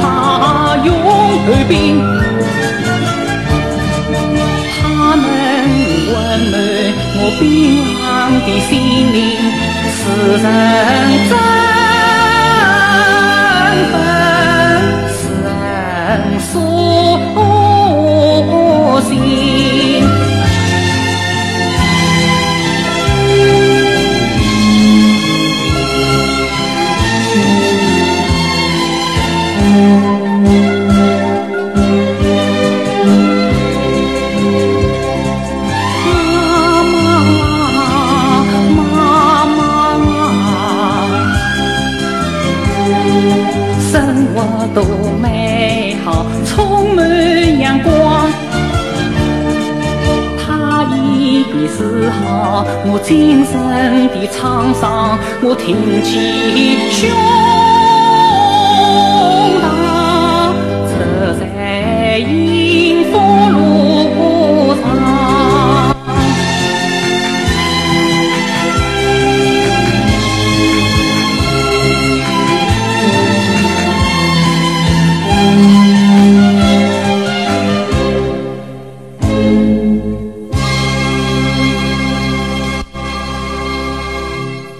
他用在边他们温暖我冰冷的心灵使人真奋人所醒。妈妈，妈妈，生活多美好，充满阳光。他医治好我精神的创伤，我挺起胸。